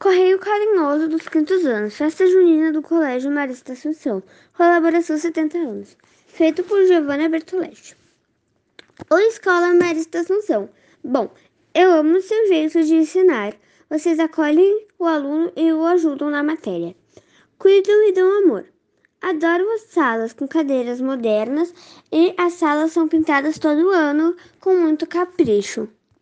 Correio Carinhoso dos Quintos Anos, Festa Junina do Colégio Marista Assunção, colaboração 70 anos, feito por Giovanna Bertoletti. O Escola Marista Assunção. Bom, eu amo seu jeito de ensinar. Vocês acolhem o aluno e o ajudam na matéria. Cuidam e dão amor. Adoro as salas com cadeiras modernas e as salas são pintadas todo ano com muito capricho.